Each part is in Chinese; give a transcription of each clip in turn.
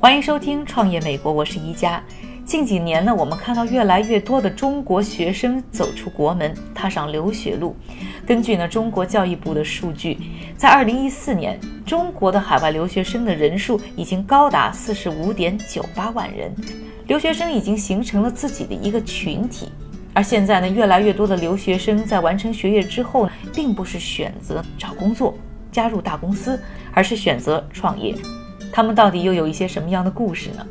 欢迎收听《创业美国》，我是一加。近几年呢，我们看到越来越多的中国学生走出国门，踏上留学路。根据呢中国教育部的数据，在2014年，中国的海外留学生的人数已经高达45.98万人，留学生已经形成了自己的一个群体。而现在呢，越来越多的留学生在完成学业之后，并不是选择找工作、加入大公司，而是选择创业。他们到底又有一些什么样的故事呢？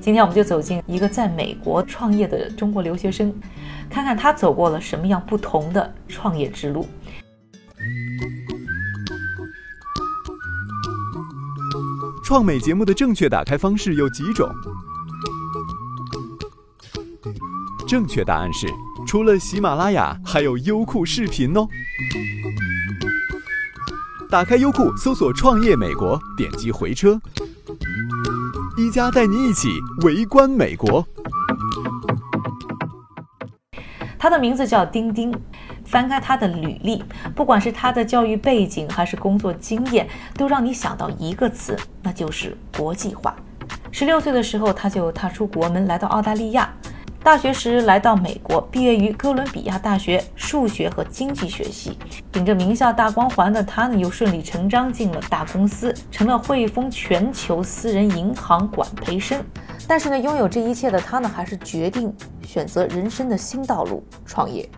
今天我们就走进一个在美国创业的中国留学生，看看他走过了什么样不同的创业之路。创美节目的正确打开方式有几种？正确答案是，除了喜马拉雅，还有优酷视频哦。打开优酷，搜索“创业美国”，点击回车。一加带你一起围观美国。他的名字叫丁丁。翻开他的履历，不管是他的教育背景还是工作经验，都让你想到一个词，那就是国际化。十六岁的时候，他就踏出国门，来到澳大利亚。大学时来到美国，毕业于哥伦比亚大学数学和经济学系。顶着名校大光环的他呢，又顺理成章进了大公司，成了汇丰全球私人银行管培生。但是呢，拥有这一切的他呢，还是决定选择人生的新道路——创业。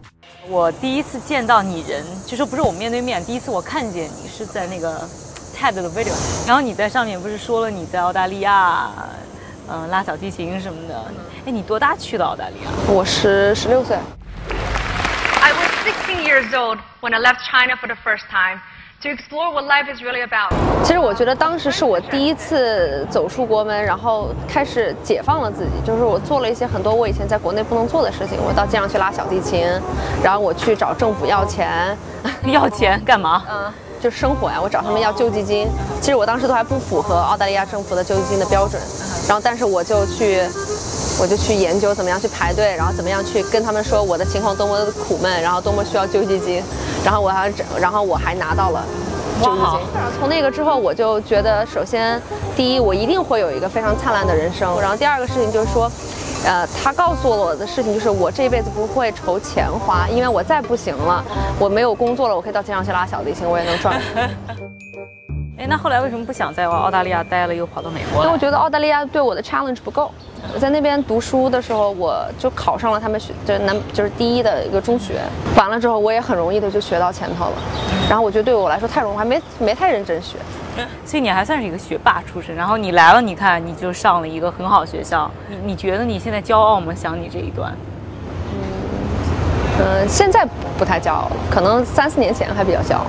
我第一次见到你人，就说不是我面对面，第一次我看见你是在那个 TED 的 video，然后你在上面不是说了你在澳大利亚，嗯、呃，拉小提琴什么的。哎，你多大去的澳大利亚？我十十六岁。I was sixteen years old when I left China for the first time to explore what life is really about. 其实我觉得当时是我第一次走出国门，然后开始解放了自己。就是我做了一些很多我以前在国内不能做的事情。我到街上去拉小提琴，然后我去找政府要钱，要钱干嘛？嗯，就生活呀。我找他们要救济金。其实我当时都还不符合澳大利亚政府的救济金的标准，然后但是我就去，我就去研究怎么样去排队，然后怎么样去跟他们说我的情况多么的苦闷，然后多么需要救济金，然后我还然后我还拿到了。救济金。从那个之后，我就觉得，首先，第一，我一定会有一个非常灿烂的人生。然后第二个事情就是说，呃，他告诉我的事情就是，我这一辈子不会愁钱花，因为我再不行了，我没有工作了，我可以到街上去拉小提琴，我也能赚。哎，那后来为什么不想在澳大利亚待了，又跑到美国因为我觉得澳大利亚对我的 challenge 不够。我在那边读书的时候，我就考上了他们学，就是南就是第一的一个中学。完了之后，我也很容易的就学到前头了。然后我觉得对我来说太容易，还没没太认真学。所以你还算是一个学霸出身。然后你来了，你看你就上了一个很好学校。你你觉得你现在骄傲吗？想你这一段？嗯，呃，现在不太骄傲了，可能三四年前还比较骄傲。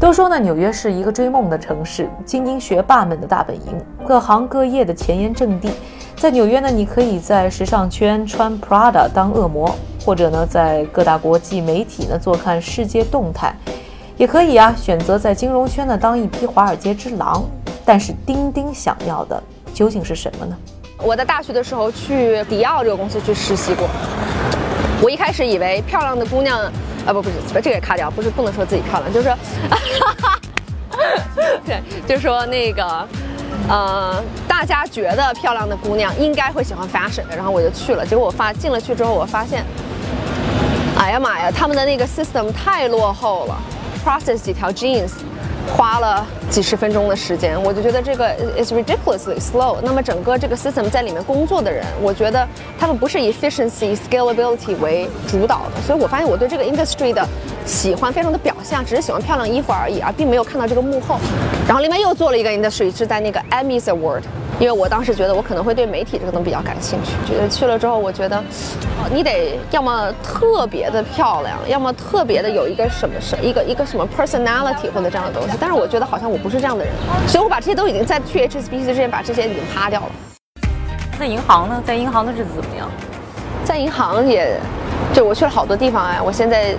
都说呢，纽约是一个追梦的城市，精英学霸们的大本营，各行各业的前沿阵地。在纽约呢，你可以在时尚圈穿 Prada 当恶魔，或者呢，在各大国际媒体呢坐看世界动态，也可以啊选择在金融圈呢当一匹华尔街之狼。但是丁丁想要的究竟是什么呢？我在大学的时候去迪奥这个公司去实习过，我一开始以为漂亮的姑娘。啊不不是，这个也卡掉，不是不能说自己漂亮，就是说，对，就是说那个，呃，大家觉得漂亮的姑娘应该会喜欢 fashion 的，然后我就去了，结果我发进了去之后，我发现，哎呀妈呀，他们的那个 system 太落后了，process 几条 jeans。花了几十分钟的时间，我就觉得这个 is ridiculously slow。那么整个这个 system 在里面工作的人，我觉得他们不是以 efficiency、scalability 为主导的，所以我发现我对这个 industry 的喜欢非常的表象，只是喜欢漂亮衣服而已，而并没有看到这个幕后。然后另外又做了一个 industry 是在那个 Emmys Award，因为我当时觉得我可能会对媒体这个东西比较感兴趣，觉得去了之后，我觉得，哦你得要么特别的漂亮，要么特别的有一个什么什一个一个什么 personality 或者这样的东西。但是我觉得好像我不是这样的人，所以我把这些都已经在去 HSBC 之前把这些已经趴掉了。在银行呢，在银行的日子怎么样？在银行也，就我去了好多地方哎，我现在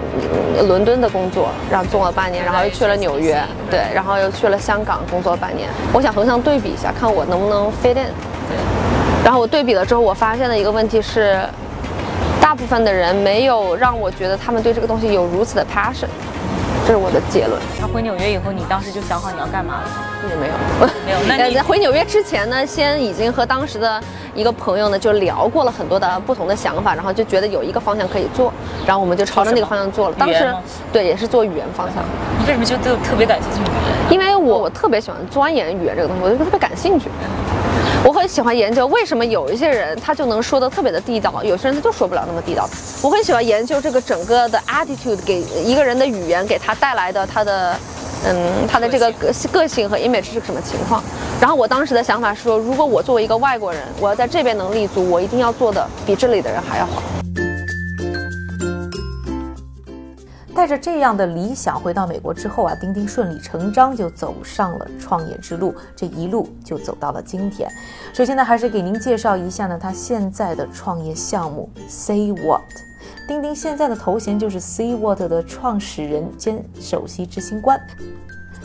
嗯伦敦的工作，然后做了半年，然后又去了纽约，对，然后又去了香港工作了半年。我想横向对比一下，看我能不能 fit in。然后我对比了之后，我发现的一个问题是，大部分的人没有让我觉得他们对这个东西有如此的 passion，这是我的结论。那回纽约以后，你当时就想好你要干嘛了？也没有，没有那 你呃在回纽约之前呢，先已经和当时的一个朋友呢就聊过了很多的不同的想法，然后就觉得有一个方向可以做，然后我们就朝着那个方向做了。当时对也是做语言方向，你为什么就特特别感兴趣？因为我我特别喜欢钻研语言这个东西，我就特别感兴趣。我很喜欢研究为什么有一些人他就能说的特别的地道，有些人他就说不了那么地道。我很喜欢研究这个整个的 attitude 给一个人的语言给他带来的他的，嗯，他的这个个个性和 image 是个什么情况。然后我当时的想法是说，如果我作为一个外国人，我要在这边能立足，我一定要做的比这里的人还要好。带着这样的理想回到美国之后啊，丁丁顺理成章就走上了创业之路，这一路就走到了今天。首先呢，还是给您介绍一下呢，他现在的创业项目 Say What。丁丁现在的头衔就是 C What 的创始人兼首席执行官。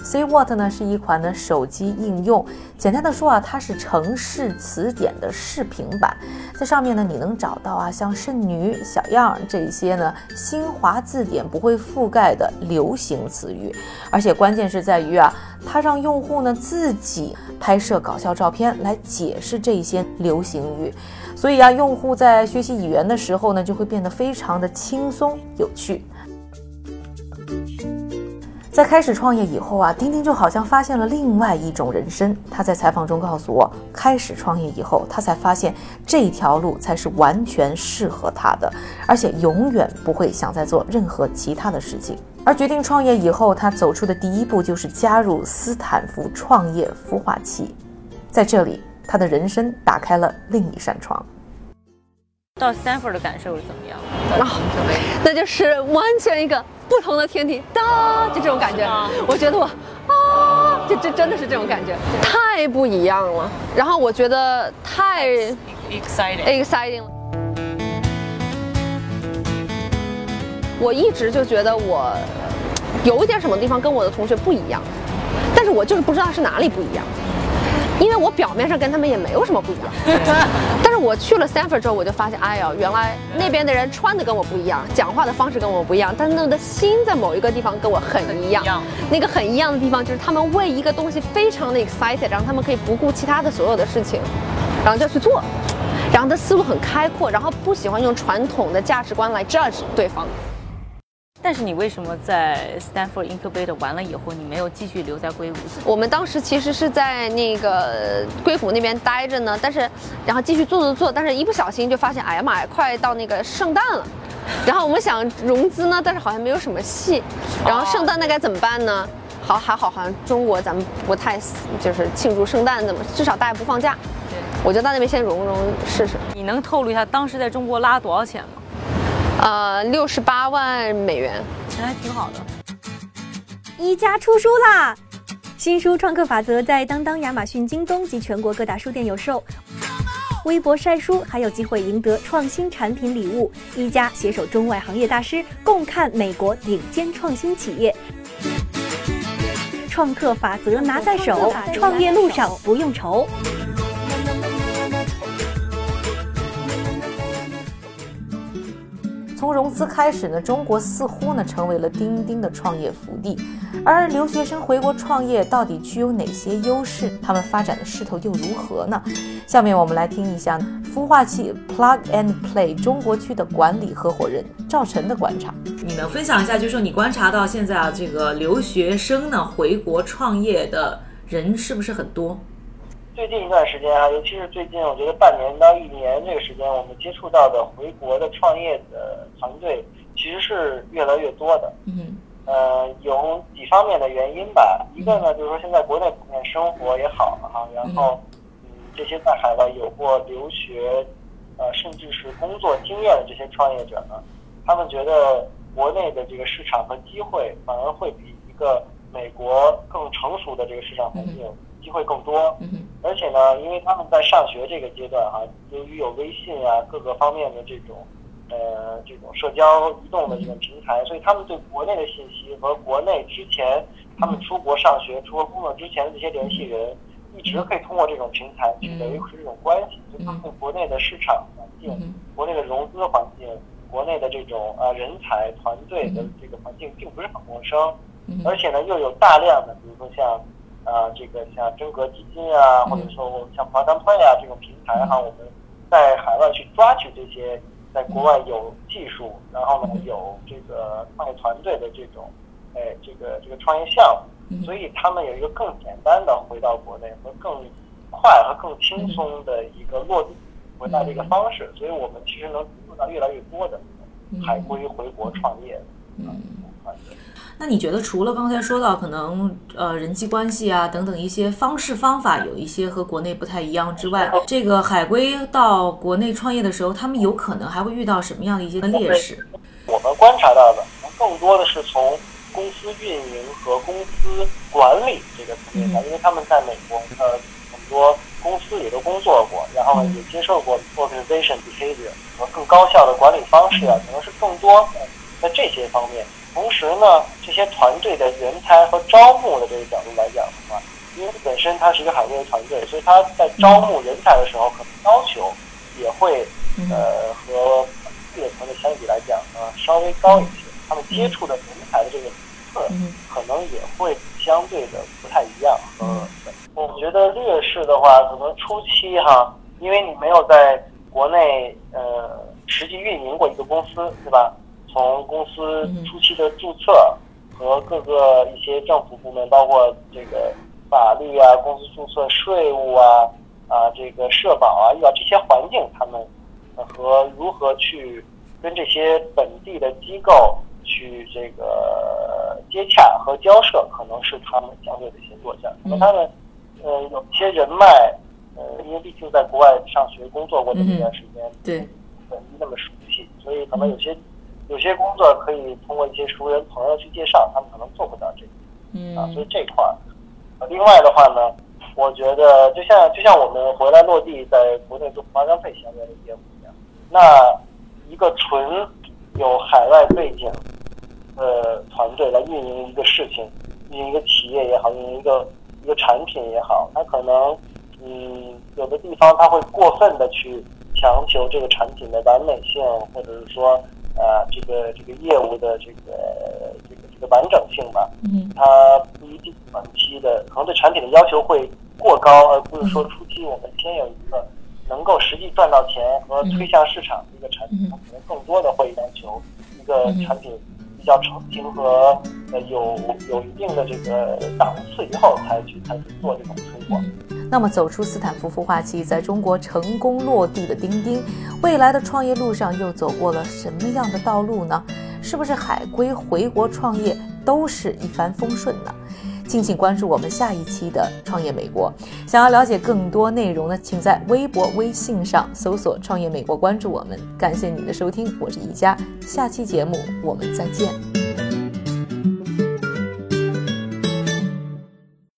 C What 呢是一款呢手机应用，简单的说啊，它是城市词典的视频版，在上面呢你能找到啊像剩女、小样这些呢新华字典不会覆盖的流行词语，而且关键是在于啊，它让用户呢自己拍摄搞笑照片来解释这些流行语，所以啊，用户在学习语言的时候呢就会变得非常的轻松有趣。在开始创业以后啊，丁丁就好像发现了另外一种人生。他在采访中告诉我，开始创业以后，他才发现这条路才是完全适合他的，而且永远不会想再做任何其他的事情。而决定创业以后，他走出的第一步就是加入斯坦福创业孵化器，在这里，他的人生打开了另一扇窗。到 Stanford 的感受是怎么样？啊，那就是完全一个不同的天地，哒，就这种感觉。我觉得我啊，这这真的是这种感觉，太不一样了。然后我觉得太 exciting。exciting 了。我一直就觉得我有一点什么地方跟我的同学不一样，但是我就是不知道是哪里不一样。因为我表面上跟他们也没有什么不一样，但是我去了 Stanford 之后，我就发现，哎呀，原来那边的人穿的跟我不一样，讲话的方式跟我不一样，但是他们的心在某一个地方跟我很一样。那个很一样的地方就是他们为一个东西非常的 excited，然后他们可以不顾其他的所有的事情，然后就去做，然后他思路很开阔，然后不喜欢用传统的价值观来 judge 对方。但是你为什么在 Stanford Incubator 完了以后，你没有继续留在硅谷？我们当时其实是在那个硅谷那边待着呢，但是然后继续做做做，但是一不小心就发现，哎呀妈呀，快到那个圣诞了，然后我们想融资呢，但是好像没有什么戏，然后圣诞那该怎么办呢？好还好，好像中国咱们不太就是庆祝圣诞，怎么至少大家不放假，对，我就到那边先融融试试。你能透露一下当时在中国拉多少钱吗？呃，六十八万美元，钱还挺好的。一加出书啦！新书《创客法则》在当当、亚马逊、京东及全国各大书店有售。微博晒书还有机会赢得创新产品礼物。一加携手中外行业大师，共看美国顶尖创新企业。创客法则拿在手，创业路上不用愁。从融资开始呢，中国似乎呢成为了钉钉的创业福地。而留学生回国创业到底具有哪些优势？他们发展的势头又如何呢？下面我们来听一下孵化器 Plug and Play 中国区的管理合伙人赵晨的观察。你能分享一下，就是说你观察到现在啊，这个留学生呢回国创业的人是不是很多？最近一段时间啊，尤其是最近，我觉得半年到一年这个时间，我们接触到的回国的创业的团队其实是越来越多的。嗯呃，有几方面的原因吧。一个呢，就是说现在国内普遍生活也好哈，然后嗯，这些在海外有过留学，呃，甚至是工作经验的这些创业者呢，他们觉得国内的这个市场和机会反而会比一个美国更成熟的这个市场环境机会更多。而且呢，因为他们在上学这个阶段哈、由于有微信啊各个方面的这种呃这种社交移动的这种平台，所以他们对国内的信息和国内之前他们出国上学、出国工作之前的这些联系人，一直可以通过这种平台去维持这种关系，所以他们对国内的市场环境、国内的融资环境、国内的这种呃人才团队的这个环境并不是很陌生，而且呢又有大量的，比如说像。啊，这个像真格基金啊，或者说我们像 Plug and Play 啊这种平台哈，我们在海外去抓取这些在国外有技术，然后呢有这个创业团队的这种，哎，这个这个创业项目，所以他们有一个更简单的回到国内和更快和更轻松的一个落地回到这个方式，所以我们其实能做到越来越多的海归回国创业。嗯，那你觉得除了刚才说到可能呃人际关系啊等等一些方式方法有一些和国内不太一样之外，这个海归到国内创业的时候，他们有可能还会遇到什么样的一些劣势？我们观察到的更多的是从公司运营和公司管理这个层面上，因为他们在美国呃很多公司里都工作过，然后也接受过 organization behavior 和更高效的管理方式啊，可能是更多在这些方面。同时呢，这些团队的人才和招募的这个角度来讲的话，因为本身它是一个海归的团队，所以它在招募人才的时候，可能要求也会呃和这个团队相比来讲呢稍微高一些。他们接触的人才的这个层次，可能也会相对的不太一样。嗯，我觉得劣势的话，可能初期哈，因为你没有在国内呃实际运营过一个公司，对吧？从公司初期的注册和各个一些政府部门，包括这个法律啊、公司注册、税务啊、啊这个社保啊，遇到这些环境，他们和如何去跟这些本地的机构去这个接洽和交涉，可能是他们相对的一些弱项。那么他们呃有些人脉，呃因为毕竟在国外上学工作过这么一段时间，对，本地那么熟悉，所以可能有些。有些工作可以通过一些熟人朋友去介绍，他们可能做不到这个，嗯啊，所以这块儿。另外的话呢，我觉得就像就像我们回来落地在国内做华商配相关的业务一样，那一个纯有海外背景的团队来运营一个事情，运营一个企业也好，运营一个一个产品也好，它可能嗯有的地方它会过分的去强求这个产品的完美性，或者是说。啊，这个这个业务的这个这个这个完整性吧，嗯，它不一定短期的，可能对产品的要求会过高，而不是说初期我们先有一个能够实际赚到钱和推向市场的一个产品，可能更多的会要求一个产品比较成型和呃有有一定的这个档次以后才去才去做这种推广。那么，走出斯坦福孵化器，在中国成功落地的钉钉，未来的创业路上又走过了什么样的道路呢？是不是海归回国创业都是一帆风顺呢？敬请关注我们下一期的《创业美国》。想要了解更多内容呢，请在微博、微信上搜索“创业美国”，关注我们。感谢你的收听，我是宜佳，下期节目我们再见。